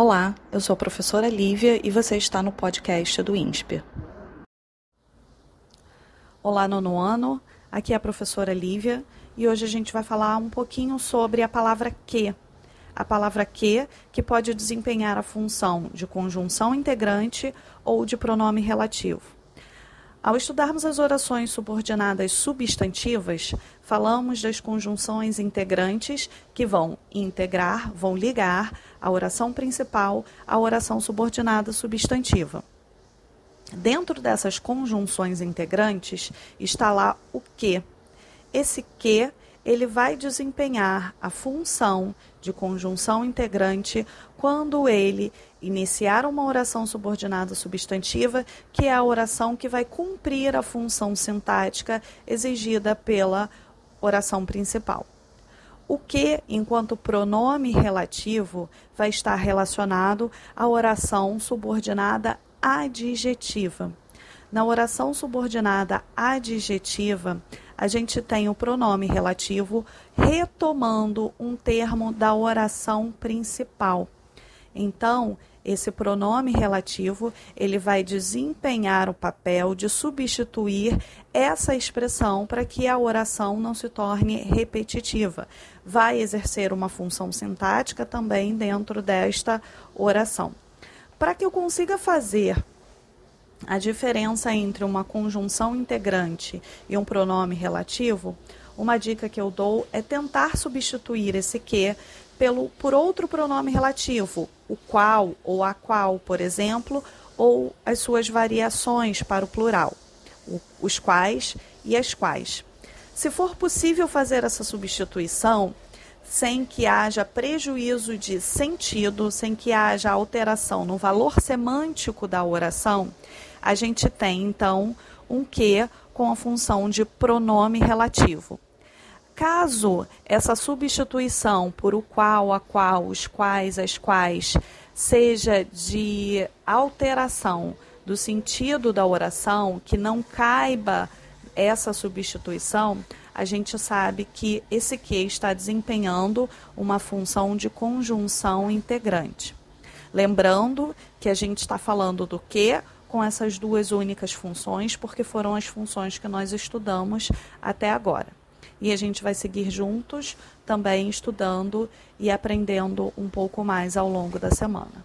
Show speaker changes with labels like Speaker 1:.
Speaker 1: Olá, eu sou a professora Lívia e você está no podcast do INSPE. Olá, nono ano, aqui é a professora Lívia e hoje a gente vai falar um pouquinho sobre a palavra que. A palavra que, que pode desempenhar a função de conjunção integrante ou de pronome relativo. Ao estudarmos as orações subordinadas substantivas, falamos das conjunções integrantes que vão integrar, vão ligar a oração principal à oração subordinada substantiva. Dentro dessas conjunções integrantes está lá o que. Esse que ele vai desempenhar a função de conjunção integrante quando ele iniciar uma oração subordinada substantiva, que é a oração que vai cumprir a função sintática exigida pela oração principal. O que, enquanto pronome relativo, vai estar relacionado à oração subordinada adjetiva. Na oração subordinada adjetiva, a gente tem o pronome relativo retomando um termo da oração principal. Então, esse pronome relativo, ele vai desempenhar o papel de substituir essa expressão para que a oração não se torne repetitiva. Vai exercer uma função sintática também dentro desta oração. Para que eu consiga fazer a diferença entre uma conjunção integrante e um pronome relativo, uma dica que eu dou é tentar substituir esse que pelo, por outro pronome relativo, o qual ou a qual, por exemplo, ou as suas variações para o plural, os quais e as quais. Se for possível fazer essa substituição, sem que haja prejuízo de sentido, sem que haja alteração no valor semântico da oração, a gente tem então um que com a função de pronome relativo. Caso essa substituição por o qual, a qual, os quais, as quais seja de alteração do sentido da oração, que não caiba essa substituição, a gente sabe que esse que está desempenhando uma função de conjunção integrante. Lembrando que a gente está falando do que com essas duas únicas funções, porque foram as funções que nós estudamos até agora. E a gente vai seguir juntos também estudando e aprendendo um pouco mais ao longo da semana.